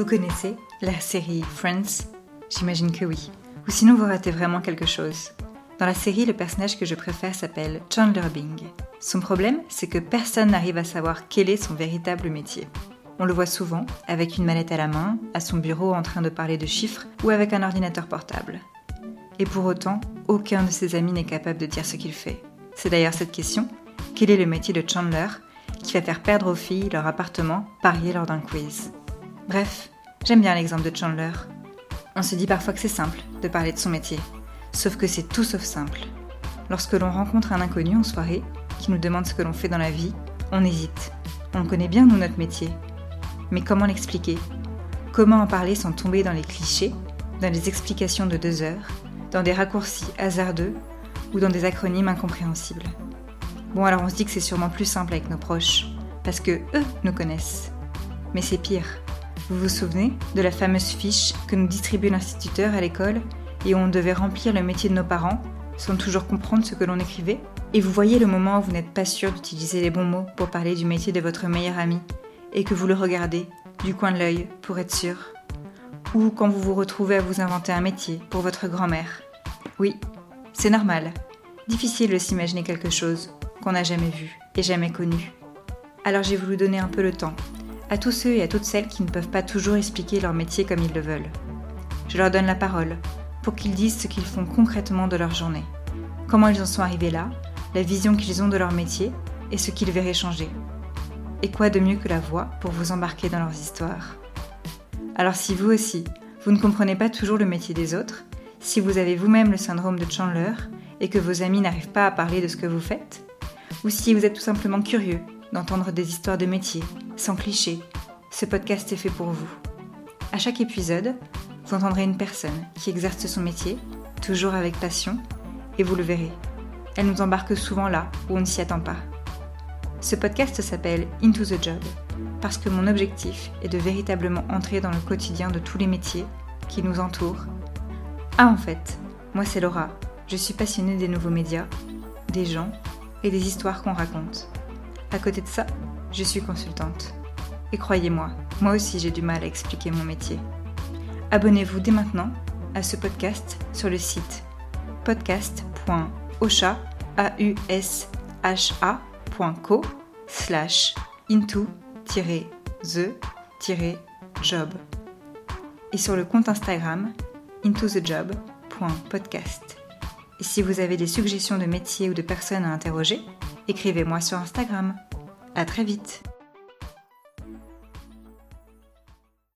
Vous connaissez la série Friends? J'imagine que oui. Ou sinon vous ratez vraiment quelque chose. Dans la série, le personnage que je préfère s'appelle Chandler Bing. Son problème, c'est que personne n'arrive à savoir quel est son véritable métier. On le voit souvent, avec une mallette à la main, à son bureau en train de parler de chiffres ou avec un ordinateur portable. Et pour autant, aucun de ses amis n'est capable de dire ce qu'il fait. C'est d'ailleurs cette question, quel est le métier de Chandler, qui va faire perdre aux filles leur appartement parié lors d'un quiz? Bref, j'aime bien l'exemple de Chandler. On se dit parfois que c'est simple de parler de son métier, sauf que c'est tout sauf simple. Lorsque l'on rencontre un inconnu en soirée, qui nous demande ce que l'on fait dans la vie, on hésite. On connaît bien, nous, notre métier. Mais comment l'expliquer? Comment en parler sans tomber dans les clichés, dans les explications de deux heures, dans des raccourcis hasardeux ou dans des acronymes incompréhensibles? Bon, alors on se dit que c'est sûrement plus simple avec nos proches, parce que eux nous connaissent. Mais c'est pire. Vous vous souvenez de la fameuse fiche que nous distribuait l'instituteur à l'école et où on devait remplir le métier de nos parents sans toujours comprendre ce que l'on écrivait? Et vous voyez le moment où vous n'êtes pas sûr d'utiliser les bons mots pour parler du métier de votre meilleur ami et que vous le regardez du coin de l'œil pour être sûr? Ou quand vous vous retrouvez à vous inventer un métier pour votre grand-mère? Oui, c'est normal. Difficile de s'imaginer quelque chose qu'on n'a jamais vu et jamais connu. Alors j'ai voulu donner un peu le temps à tous ceux et à toutes celles qui ne peuvent pas toujours expliquer leur métier comme ils le veulent. Je leur donne la parole pour qu'ils disent ce qu'ils font concrètement de leur journée, comment ils en sont arrivés là, la vision qu'ils ont de leur métier et ce qu'ils verraient changer. Et quoi de mieux que la voix pour vous embarquer dans leurs histoires? Alors si vous aussi, vous ne comprenez pas toujours le métier des autres, si vous avez vous-même le syndrome de Chandler et que vos amis n'arrivent pas à parler de ce que vous faites, ou si vous êtes tout simplement curieux d'entendre des histoires de métier, sans clichés, ce podcast est fait pour vous. À chaque épisode, vous entendrez une personne qui exerce son métier, toujours avec passion, et vous le verrez. Elle nous embarque souvent là où on ne s'y attend pas. Ce podcast s'appelle Into the Job, parce que mon objectif est de véritablement entrer dans le quotidien de tous les métiers qui nous entourent. Ah en fait, moi c'est Laura, je suis passionnée des nouveaux médias, des gens et des histoires qu'on raconte. À côté de ça, je suis consultante. Et croyez-moi, moi aussi j'ai du mal à expliquer mon métier. Abonnez-vous dès maintenant à ce podcast sur le site podcast.osha.co slash into-the-job et sur le compte Instagram intothejob.podcast. Et si vous avez des suggestions de métiers ou de personnes à interroger, écrivez-moi sur Instagram. À très vite